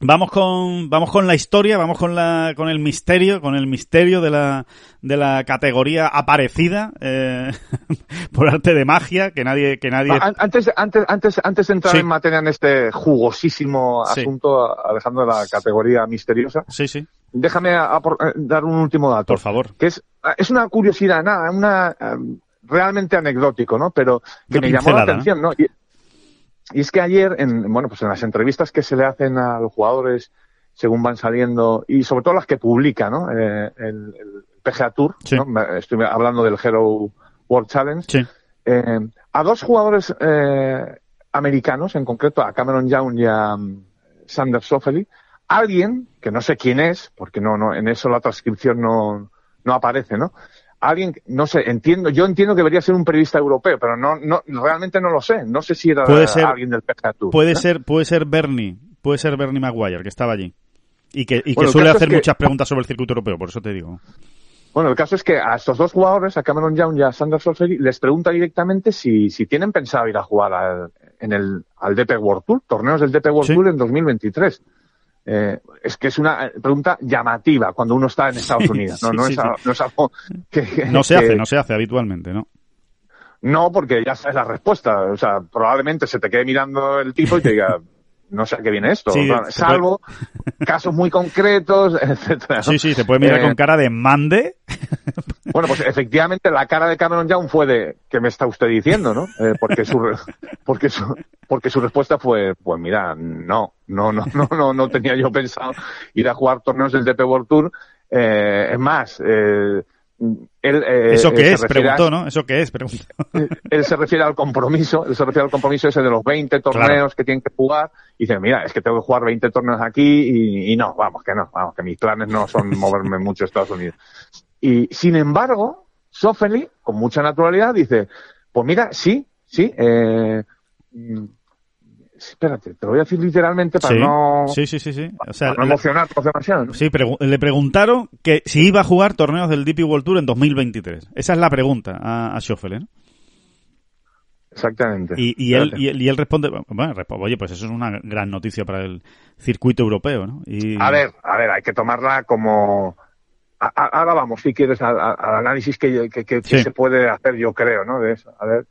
Vamos con, vamos con la historia, vamos con la, con el misterio, con el misterio de la, de la categoría aparecida, eh, por arte de magia, que nadie, que nadie. Antes, antes, antes, antes de entrar en materia en este jugosísimo asunto, alejando de la categoría misteriosa. Sí, sí. Déjame dar un último dato. Por favor. Que es, es una curiosidad, nada, una, realmente anecdótico, ¿no? Pero que me llamó la atención, ¿no? Y es que ayer, en, bueno, pues en las entrevistas que se le hacen a los jugadores según van saliendo, y sobre todo las que publica, ¿no? Eh, el, PGA Tour, ¿no? estoy hablando del Hero World Challenge, eh, a dos jugadores eh, americanos, en concreto a Cameron Young y a um, Sander Soffeli, alguien, que no sé quién es, porque no, no, en eso la transcripción no, no aparece, ¿no? Alguien, no sé, entiendo, yo entiendo que debería ser un periodista europeo, pero no, no, realmente no lo sé. No sé si era alguien del PGA Tour. Puede ser, puede ser Bernie, puede ser Bernie Maguire, que estaba allí. Y que, y que suele hacer muchas preguntas sobre el circuito europeo, por eso te digo. Bueno, el caso es que a estos dos jugadores, a Cameron Young y a Sander Solferi, les pregunta directamente si, si tienen pensado ir a jugar al, en el, al DP World Tour, torneos del DP World Tour en 2023. Eh, es que es una pregunta llamativa cuando uno está en Estados Unidos. No, no, es, algo que, No se hace, no se hace habitualmente, ¿no? No, porque ya sabes la respuesta. O sea, probablemente se te quede mirando el tipo y te diga, no sé a qué viene esto. salvo casos muy concretos, etcétera. Sí, sí, te puede mirar con eh, cara de mande. Bueno, pues efectivamente la cara de Cameron Young fue de ¿qué me está usted diciendo, no? Eh, porque su porque su porque su respuesta fue pues mira, no, no, no, no, no, no tenía yo pensado ir a jugar torneos del DP World Tour. Eh, es más, eh, eh, ¿Eso qué es? Preguntó, ¿no? ¿Eso qué es? Preguntó. Él se refiere al compromiso, él se refiere al compromiso ese de los 20 torneos que tienen que jugar. Y dice, mira, es que tengo que jugar 20 torneos aquí y, no, vamos, que no, vamos, que mis planes no son moverme mucho a Estados Unidos. Y sin embargo, Sofeli, con mucha naturalidad, dice, pues mira, sí, sí, eh, espérate, te lo voy a decir literalmente para no, sí, sí, sí, sí. O sea, no emocionar demasiado. Sí, le preguntaron que si iba a jugar torneos del DP World Tour en 2023. Esa es la pregunta a, a Schoffel, ¿eh? Exactamente. Y, él, y, él, responde, bueno, oye, pues eso es una gran noticia para el circuito europeo, ¿no? Y... A ver, a ver, hay que tomarla como... ahora vamos, si quieres, al, análisis que, que, se puede hacer, yo creo, ¿no? De eso. A ver,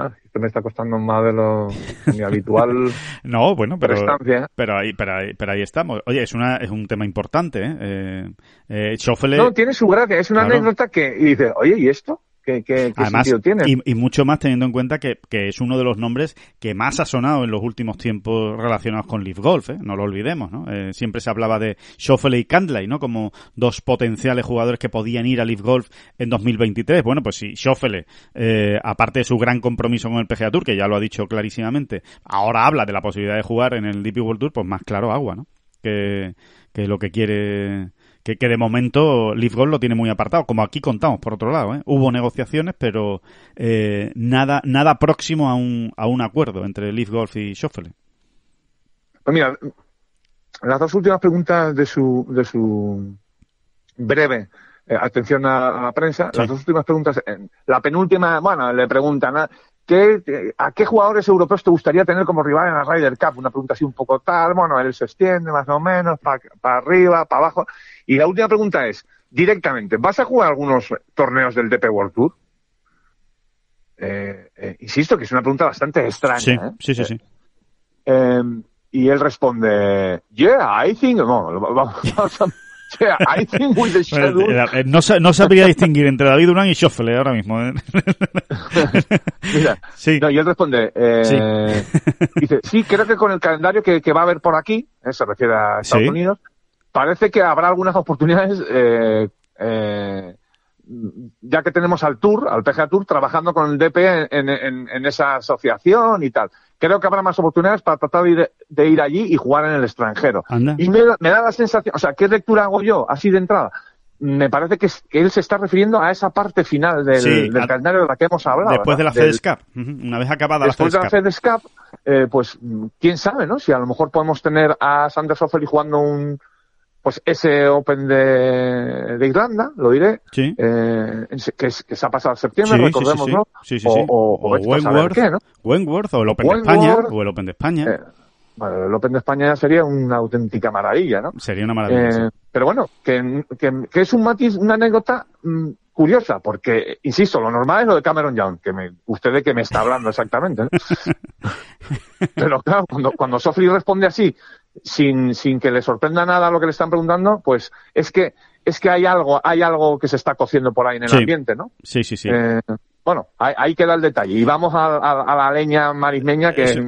Ah, esto me está costando más de lo mi habitual. no, bueno, pero, pero ahí, pero ahí, pero ahí estamos. Oye, es una, es un tema importante, ¿eh? eh, eh No, tiene su gracia. Es una anécdota que y dice, oye, ¿y esto? ¿Qué, sentido tiene? Y, mucho más teniendo en cuenta que, es uno de los nombres que más ha sonado en los últimos tiempos relacionados con Leaf Golf, ¿eh? no lo olvidemos, ¿no? Eh, siempre se hablaba de Schoffele y Candley, ¿no? Como dos potenciales jugadores que podían ir a Leaf Golf en 2023. Bueno, pues si Schoffele, eh, aparte de su gran compromiso con el PGA Tour, que ya lo ha dicho clarísimamente, ahora habla de la posibilidad de jugar en el DP World Tour, pues más claro agua, ¿no? Que, que lo que quiere que, que de momento Leaf Gold lo tiene muy apartado, como aquí contamos, por otro lado. ¿eh? Hubo negociaciones, pero eh, nada nada próximo a un, a un acuerdo entre Leaf Golf y Schoffele. Pues mira, las dos últimas preguntas de su, de su breve eh, atención a, la prensa, las dos últimas preguntas, la penúltima, bueno, le preguntan, ¿a, ¿qué, ¿a qué jugadores europeos te gustaría tener como rival en la Ryder Cup? Una pregunta así un poco tal, bueno, él se extiende más o menos, para arriba, para abajo. Y la última pregunta es, directamente, ¿vas a jugar algunos torneos del DP World Tour? Eh, eh, insisto que es una pregunta bastante extraña. Sí, ¿eh? sí, sí. sí. Em, y él responde, yeah, I think, no, vamos, yeah, I think with the schedule... No, no, sabría distinguir entre David Durán y Schoffele ahora mismo. Mira, sí. No, y él responde, eh, dice, sí, creo que con el calendario que, que va a haber por aquí, se refiere a Estados Unidos, parece que habrá algunas oportunidades, eh, eh, ya que tenemos al Tour, al PGA Tour, trabajando con el DP en, esa asociación y tal. Creo que habrá más oportunidades para tratar de ir, allí y jugar en el extranjero. Y me, da la sensación, o sea, ¿qué lectura hago yo así de entrada? me parece que, él se está refiriendo a esa parte final del, calendario de la que hemos hablado. Después de la FedEscap, una vez acabada la FedEscap. Después de la FedEscap, eh, pues quién sabe, ¿no? Si a lo mejor podemos tener a Sander Soffeli jugando un, pues ese Open de, de Irlanda, lo diré, sí. eh, que, que, se ha pasado en septiembre, recordemos, sí, ¿no? Sí, sí, sí. O, o, o, Wentworth, qué, ¿no? Wentworth, o el Open de España, o el Open de España. Eh, bueno, el Open de España ya sería una auténtica maravilla, ¿no? Sería una maravilla. Eh, pero bueno, que, que, que, es un matiz, una anécdota mmm, curiosa, porque, insisto, lo normal es lo de Cameron Young, que me, usted de qué me está hablando exactamente. ¿no? pero claro, cuando, cuando Sofri responde así, sin, sin que le sorprenda nada lo que le están preguntando, pues es que es que hay algo, hay algo que se está cociendo por ahí en el ambiente, ¿no? Sí, sí, sí. Eh, bueno, ahí, queda el detalle. Y vamos a, la leña marismeña que, es,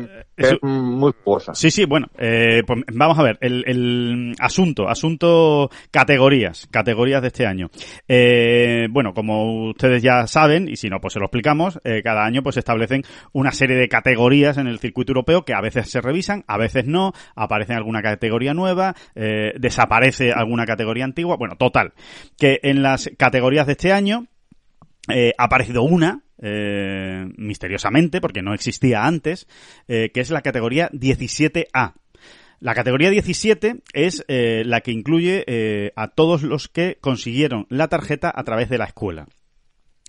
muy jugosa. Sí, sí, bueno, eh, pues vamos a ver. El, asunto, asunto categorías, categorías de este año. Eh, bueno, como ustedes ya saben, y si no, pues se lo explicamos, eh, cada año pues se establecen una serie de categorías en el circuito europeo que a veces se revisan, a veces no, aparece alguna categoría nueva, desaparece alguna categoría antigua. Bueno, total, que en las categorías de este año eh, ha aparecido una, eh, misteriosamente, porque no existía antes, eh, que es la categoría 17A. La categoría 17 es eh, la que incluye a todos los que consiguieron la tarjeta a través de la escuela.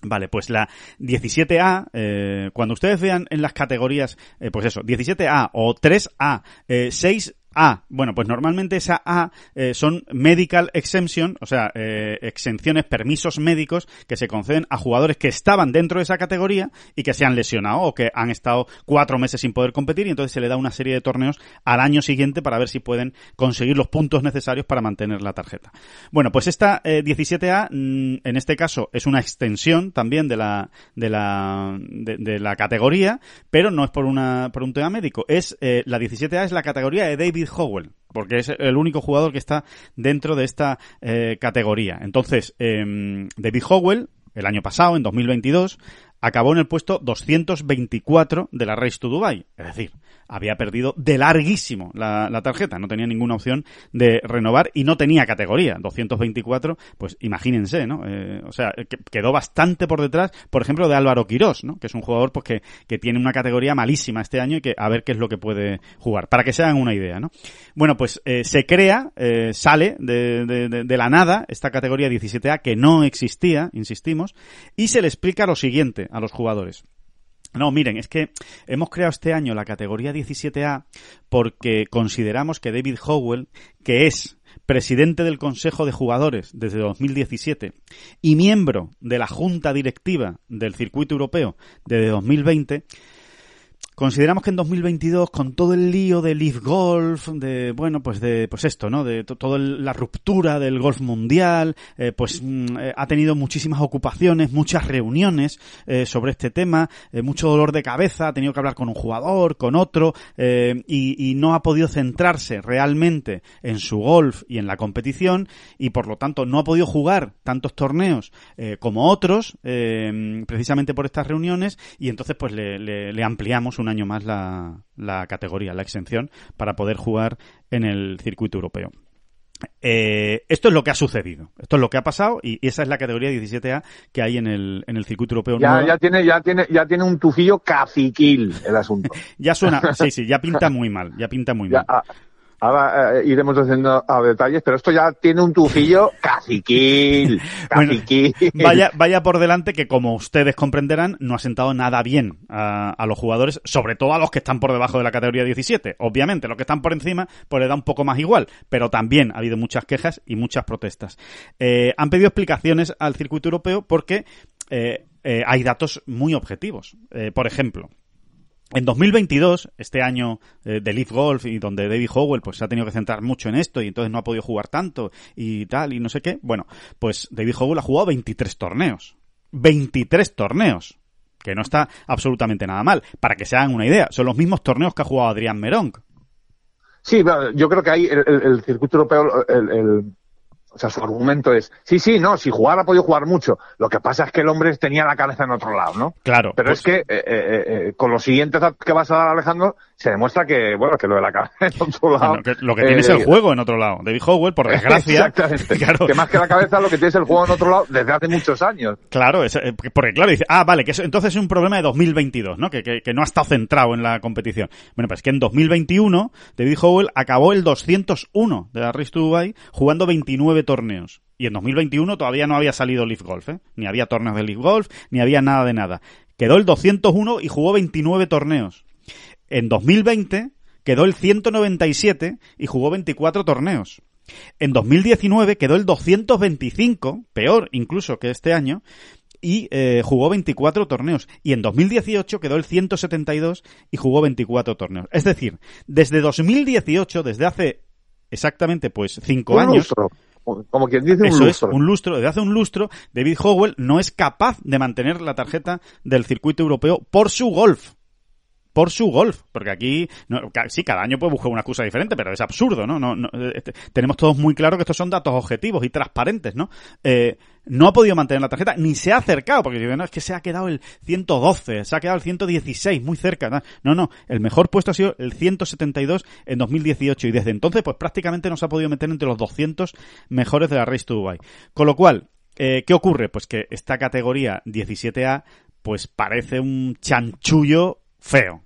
Vale, pues la 17A, eh, cuando ustedes vean en las categorías, pues eso, 17A o 3A, eh, 6 a. Bueno, pues normalmente esa A eh, son medical exemption, o sea, eh, exenciones, permisos médicos que se conceden a jugadores que estaban dentro de esa categoría y que se han lesionado o que han estado cuatro meses sin poder competir y entonces se le da una serie de torneos al año siguiente para ver si pueden conseguir los puntos necesarios para mantener la tarjeta. Bueno, pues esta 17A, eh, mm, en este caso, es una extensión también de la de la de, la categoría, pero no es por una por un tema médico. Es la 17A es la categoría de David Howell, porque es el único jugador que está dentro de esta eh, categoría. Entonces, eh, David Howell, el año pasado, en 2022, acabó en el puesto 224 de la Race to Dubai. Es decir, había perdido de larguísimo la, tarjeta, no tenía ninguna opción de renovar y no tenía categoría. 224, pues imagínense, ¿no? Eh, o sea, quedó bastante por detrás, por ejemplo, de Álvaro Quirós, ¿no? Que es un jugador pues, que, que tiene una categoría malísima este año y que a ver qué es lo que puede jugar, para que se hagan una idea, ¿no? Bueno, pues eh, se crea, eh, sale de, de, de la nada esta categoría 17A que no existía, insistimos, y se le explica lo siguiente a los jugadores. No, miren, es que hemos creado este año la categoría 17A porque consideramos que David Howell, que es presidente del Consejo de Jugadores desde 2017 y miembro de la Junta Directiva del Circuito Europeo desde 2020, Consideramos que en 2022, con todo el lío de Leaf Golf, de, bueno, pues de, pues esto, ¿no? De toda la ruptura del golf mundial, eh, pues mm, eh, ha tenido muchísimas ocupaciones, muchas reuniones eh, sobre este tema, mucho dolor de cabeza, ha tenido que hablar con un jugador, con otro, y, no ha podido centrarse realmente en su golf y en la competición, y por lo tanto no ha podido jugar tantos torneos como otros, precisamente por estas reuniones, y entonces pues le, le ampliamos un año más la, la categoría, la exención, para poder jugar en el circuito europeo. Eh, esto es lo que ha sucedido, esto es lo que ha pasado y esa es la categoría 17A que hay en el, en el circuito europeo. Ya, ya tiene, ya tiene, ya tiene un tufillo caciquil el asunto. ya suena, sí, sí, ya pinta muy mal, ya pinta muy mal. Ah, Ahora eh, iremos haciendo a detalles, pero esto ya tiene un tufillo caciquil, caciquil. vaya, vaya por delante que, como ustedes comprenderán, no ha sentado nada bien a, los jugadores, sobre todo a los que están por debajo de la categoría 17. Obviamente, los que están por encima, pues le da un poco más igual, pero también ha habido muchas quejas y muchas protestas. Eh, han pedido explicaciones al circuito europeo porque eh, hay datos muy objetivos. por ejemplo, en 2022, este año eh, de Leaf Golf y donde David Howell pues se ha tenido que centrar mucho en esto y entonces no ha podido jugar tanto y tal y no sé qué, bueno, pues David Howell ha jugado 23 torneos. 23 torneos. Que no está absolutamente nada mal. Para que se hagan una idea, son los mismos torneos que ha jugado Adrián Merong. Sí, yo creo que ahí el, circuito europeo, el, O sea, su argumento es, sí, sí, no, si jugar ha podido jugar mucho. Lo que pasa es que el hombre tenía la cabeza en otro lado, ¿no? Claro. Pero pues es que eh, eh, eh, con los siguientes que vas a dar, Alejandro, se demuestra que, bueno, que lo de la cabeza en otro lado. Bueno, que lo que tiene es el juego en otro lado. David Howell, por desgracia. Exactamente. Claro. Que más que la cabeza, lo que tiene es el juego en otro lado desde hace muchos años. Claro, es, eh, porque claro, dice, ah, vale, que eso, entonces es un problema de 2022, ¿no? Que, que, que no ha estado centrado en la competición. Bueno, pues que en 2021 David Howell acabó el 201 de la Race to Dubai jugando 29 torneos. Y en 2021 todavía no había salido Leaf Golf, ¿eh? Ni había torneos de Leaf Golf, ni había nada de nada. Quedó el 201 y jugó 29 torneos. En 2020 quedó el 197 y jugó 24 torneos. En 2019 quedó el 225, peor incluso que este año, y eh, jugó 24 torneos. Y en 2018 quedó el 172 y jugó 24 torneos. Es decir, desde 2018, desde hace exactamente pues 5 Un años, lustro. Como quien dice un eso lustro. es un lustro. Desde hace un lustro, David Howell no es capaz de mantener la tarjeta del circuito europeo por su golf. Por su golf. Porque aquí, no, sí, cada año puede buscar una excusa diferente, pero es absurdo, ¿no? no, no eh, te- tenemos todos muy claro que estos son datos objetivos y transparentes, ¿no? Eh, no ha podido mantener la tarjeta, ni se ha acercado, porque digo, no, es que se ha quedado el 112, se ha quedado el 116, muy cerca. ¿no? No, no, el mejor puesto ha sido el 172 en 2018 y desde entonces, pues prácticamente no se ha podido meter entre los 200 mejores de la Race to Dubai. Con lo cual, eh, ¿qué ocurre? Pues que esta categoría 17A, pues parece un chanchullo feo.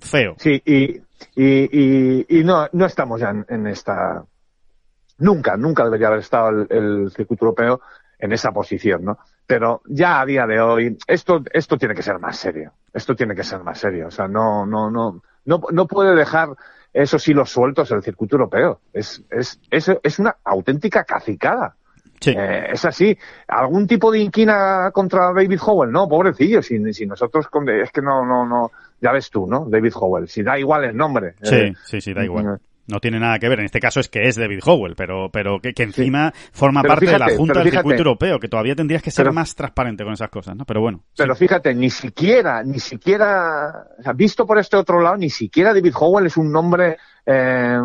Feo. Sí, y, y, y, y no, no estamos ya en, en esta. Nunca, nunca debería haber estado el, el circuito europeo en esa posición, ¿no? Pero ya a día de hoy, esto, esto tiene que ser más serio. Esto tiene que ser más serio. O sea, no, no, no, no, no puede dejar esos hilos sueltos el circuito europeo. Es, es, es, es una auténtica cacicada. Sí. Eh, es así. ¿Algún tipo de inquina contra David Howell? No, pobrecillo. Si, si nosotros, con, es que no, no, no. Ya ves tú, ¿no? David Howell. Si da igual el nombre. Sí, Eh, sí, sí, da igual. mm, No tiene nada que ver. En este caso es que es David Howell, pero, pero que, que encima forma Pero parte de la Junta del. Circuito Europeo, que todavía tendrías que ser Pero- más transparente con esas cosas, ¿no? Pero bueno. sí. Pero fíjate, ni siquiera, ni siquiera, o sea, visto por este otro lado, ni siquiera David Howell es un nombre eh,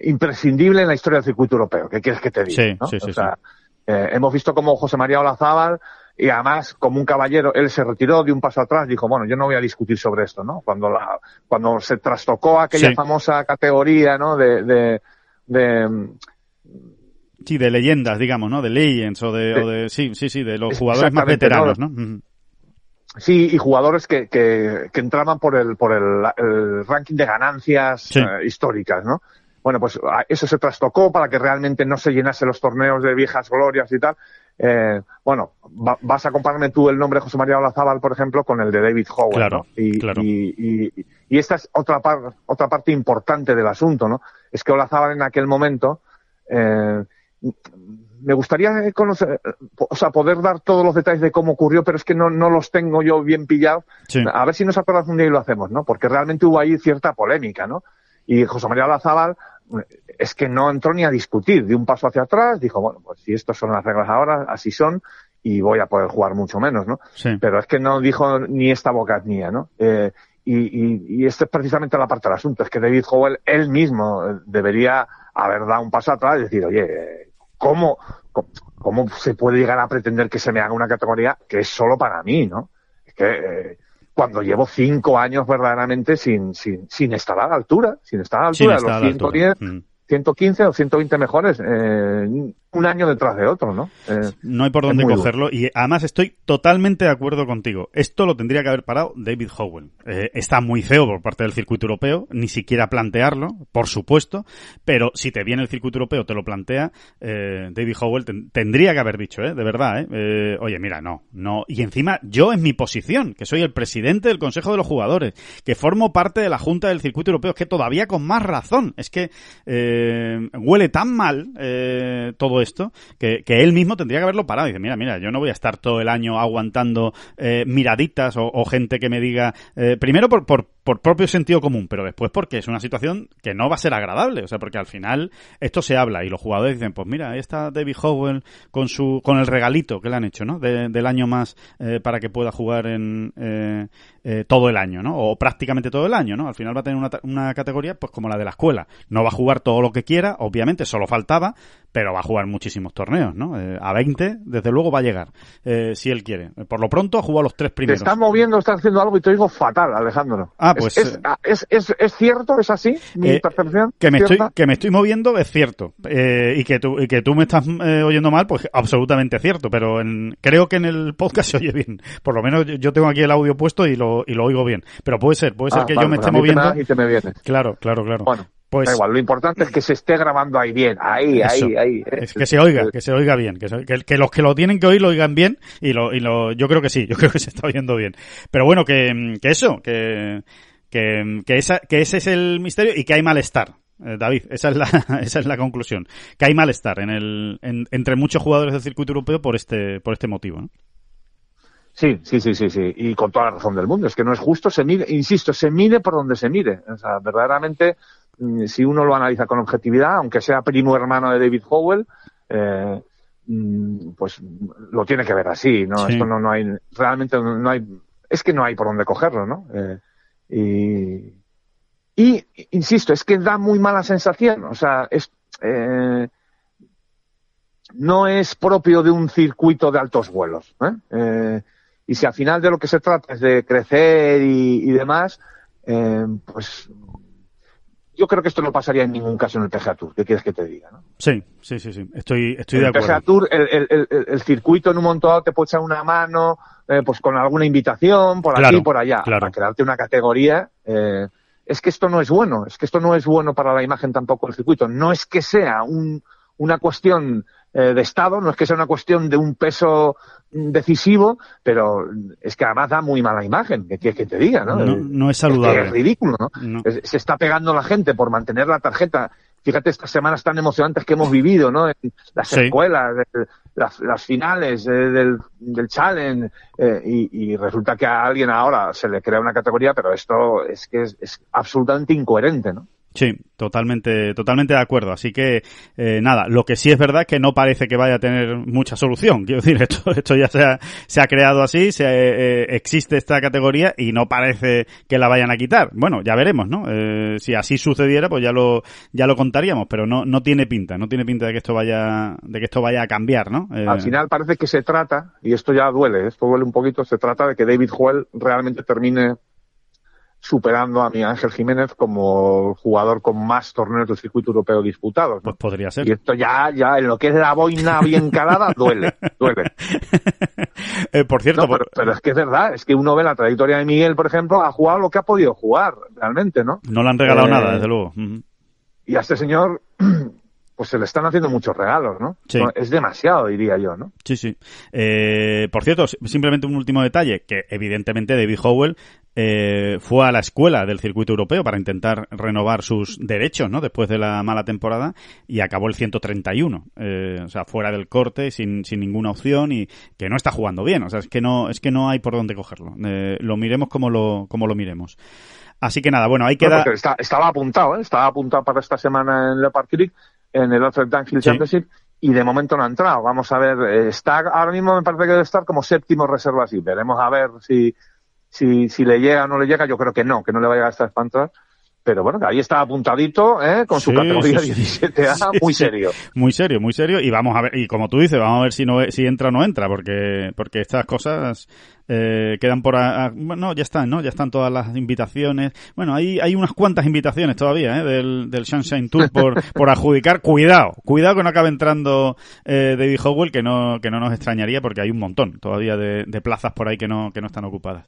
imprescindible en la historia del circuito europeo. ¿Qué quieres que te diga? Sí, no? sí, sí, o sea, eh, hemos visto como José María Olazábal, y además, como un caballero, él se retiró de un paso atrás, dijo, bueno, yo no voy a discutir sobre esto, ¿no? Cuando la, cuando se trastocó aquella Sí. famosa categoría, ¿no? De, de, de, Sí, de leyendas, digamos, ¿no? De Legends o de, Sí. o de sí, sí, sí, de los Es- jugadores más veteranos, ¿no? Sí, y jugadores que, que, que entraban por el, por el, el ranking de ganancias Sí. eh, históricas, ¿no? Bueno, pues eso se trastocó para que realmente no se llenase los torneos de viejas glorias y tal. Eh, bueno, va- vas a compararme tú el nombre de José María Olazábal, por ejemplo, con el de David Howell, Claro, ¿no? Y, claro. y, y, y esta es otra, par- otra parte importante del asunto, ¿no? Es que Olazábal en aquel momento, eh, me gustaría conocer, o sea, poder dar todos los detalles de cómo ocurrió, pero es que no, no los tengo yo bien pillados. Sí. A ver si nos acuerdas un día y lo hacemos, ¿no? Porque realmente hubo ahí cierta polémica, ¿no? Y José María Olazábal es que no entró ni a discutir, de un paso hacia atrás, dijo, bueno, pues si estas son las reglas ahora, así son, y voy a poder jugar mucho menos, ¿no? Sí. Pero es que no dijo ni esta bocatnía, ¿no? Eh, y, y, y esta es precisamente la parte del asunto, es que David Howell él mismo eh, debería haber dado un paso atrás y decir, oye, ¿cómo, cómo, cómo se puede llegar a pretender que se me haga una categoría que es solo para mí, ¿no? Es que eh, cuando llevo cinco años verdaderamente sin, sin, sin estar a la altura, sin estar a la altura estar a los altura. 110, Mm. 115 o 120 mejores, eh, un año detrás de otro, ¿no? Eh, No hay por dónde cogerlo y además estoy totalmente de acuerdo contigo. Esto lo tendría que haber parado David Howell. Eh, está muy feo por parte del circuito europeo, ni siquiera plantearlo, por supuesto, pero si te viene el circuito europeo, te lo plantea, eh, David Howell ten- tendría que haber dicho, ¿eh? De verdad, ¿eh? Eh, Oye, mira, no, no. Y encima yo en mi posición, que soy el presidente del Consejo de los Jugadores, que formo parte de la Junta del Circuito Europeo, es que todavía con más razón, es que eh, huele tan mal eh, todo esto que, que él mismo tendría que haberlo parado. Dice, mira, mira, yo no voy a estar todo el año aguantando eh, miraditas o, o gente que me diga, eh, primero por, por por propio sentido común, pero después porque es una situación que no va a ser agradable, o sea, porque al final esto se habla y los jugadores dicen, pues mira, ahí está David Howell con su con el regalito que le han hecho, ¿no? del año más eh, para que pueda jugar en eh, eh, todo el año, ¿no? O prácticamente todo el año, ¿no? Al final va a tener una, una categoría pues como la de la escuela. No va a jugar todo lo que quiera, obviamente, solo faltaba, pero va a jugar muchísimos torneos, ¿no? Eh, a 20, desde luego va a llegar, eh, si él quiere. Por lo pronto ha jugado los tres primeros. Te estás moviendo, estás haciendo algo y te digo fatal, Alejandro. Ah, pues... ¿Es, es, es, es, cierto? ¿Es así? ¿Mi percepción? Que me, estoy, que me estoy moviendo es cierto. y, que tú, y que tú me estás oyendo mal, pues absolutamente cierto. Pero en, creo que en el podcast se oye bien. Por lo menos yo tengo aquí el audio puesto y lo, y lo oigo bien. Pero puede ser, puede ser ah, que yo me esté moviendo. Y te me Claro, claro, claro. Bueno. Pues, da igual, lo importante es que se esté grabando ahí bien, ahí, ahí, ahí. ¿eh? Es que se oiga, que se oiga bien, que, que, los que lo tienen que oír lo oigan bien y lo, y lo, yo creo que sí, yo creo que se está oyendo bien. Pero bueno, que, que eso, que, que, que, esa, que ese es el misterio y que hay malestar. Eh, David, esa es la, esa es la conclusión. Que hay malestar en el, entre muchos jugadores del circuito europeo por este, por este motivo. ¿no? Sí, sí, sí, sí, sí. Y con toda la razón del mundo. Es que no es justo, se mide, insisto, se mide por donde se mide. O sea, verdaderamente, si uno lo analiza con objetividad, aunque sea primo hermano de David Howell, eh, mm, pues lo tiene que ver así, ¿no? Esto no, no hay, realmente no hay, es que no hay por dónde cogerlo, ¿no? Eh, y, y, insisto, es que da muy mala sensación. O sea, es, eh, no es propio de un circuito de altos vuelos. ¿eh? y si al final de lo que se trata es de crecer y, demás, pues yo creo que esto no pasaría en ningún caso en el PGA Tour. ¿Qué quieres que te diga? ¿no? Sí, sí, sí, sí. Estoy, estoy de acuerdo. El PGA Tour, el, circuito en un montón te puede echar una mano, eh, pues con alguna invitación, por aquí y por allá, para crearte una categoría. Eh, es que esto no es bueno, es que esto no es bueno para la imagen tampoco del circuito. No es que sea un, una cuestión eh, de Estado, no es que sea una cuestión de un peso decisivo, pero es que además da muy mala imagen, que quieres que te diga, ¿no? No, es saludable. Es, ridículo, ¿no? se está pegando la gente por mantener la tarjeta. Fíjate estas semanas tan emocionantes que hemos vivido, ¿no? En las escuelas, las, finales eh, del, del challenge, eh, y, resulta que a alguien ahora se le crea una categoría, pero esto es que es absolutamente incoherente, ¿no? Sí, totalmente, totalmente de acuerdo. Así que, eh, nada, lo que sí es verdad es que no parece que vaya a tener mucha solución. Quiero decir, esto, esto ya se ha, se ha creado así, se, eh, existe esta categoría y no parece que la vayan a quitar. Bueno, ya veremos, ¿no? Eh, si así sucediera, pues ya lo, ya lo contaríamos, pero no, no tiene pinta, no tiene pinta de que esto vaya, de que esto vaya a cambiar, ¿no? Al final parece que se trata, y esto ya duele, esto duele un poquito, se trata de que David Joel realmente termine superando a mi Ángel Jiménez como jugador con más torneos del circuito europeo disputados. Pues podría ser. Y esto ya, ya en lo que es la boina bien calada, duele, duele. Eh, por cierto, pero, es que es verdad, es que uno ve la trayectoria de Miguel, por ejemplo, ha jugado lo que ha podido jugar, realmente, ¿no? No le han regalado eh, nada, desde luego. Y a este señor pues se le están haciendo muchos regalos, ¿no? Sí. Es demasiado, diría yo, ¿no? Sí, sí. Eh, por cierto, simplemente un último detalle, que evidentemente David Howell eh, fue a la escuela del circuito europeo para intentar renovar sus derechos, ¿no? Después de la mala temporada y acabó el 131, eh, o sea, fuera del corte, sin, sin ninguna opción y que no está jugando bien, o sea, es que no, es que no hay por dónde cogerlo. Eh, lo miremos como lo, como lo miremos. Así que nada, bueno, ahí queda. estaba apuntado, ¿eh? estaba apuntado para esta semana en Leopard Creek en el Alfred Dunhill Championship y de momento no ha entrado. Vamos a ver, está ahora mismo me parece que debe estar como séptimo reserva así. Veremos a ver si, si, si le llega o no le llega. Yo creo que no, que no le vaya a estar espantar pero bueno, ahí está apuntadito, ¿eh? con su categoría 17A, muy serio. Muy serio, muy serio, y vamos a ver, y como tú dices, vamos a ver si no si entra o no entra, porque, porque estas cosas eh, quedan por... bueno, ya están, ¿no? Ya están todas las invitaciones. Bueno, hay, hay unas cuantas invitaciones todavía, ¿eh? Del, del Sunshine Tour por, por adjudicar. Cuidado, cuidado que no acabe entrando eh, David Howell, que no, que no nos extrañaría porque hay un montón todavía de, de plazas por ahí que no, que no están ocupadas.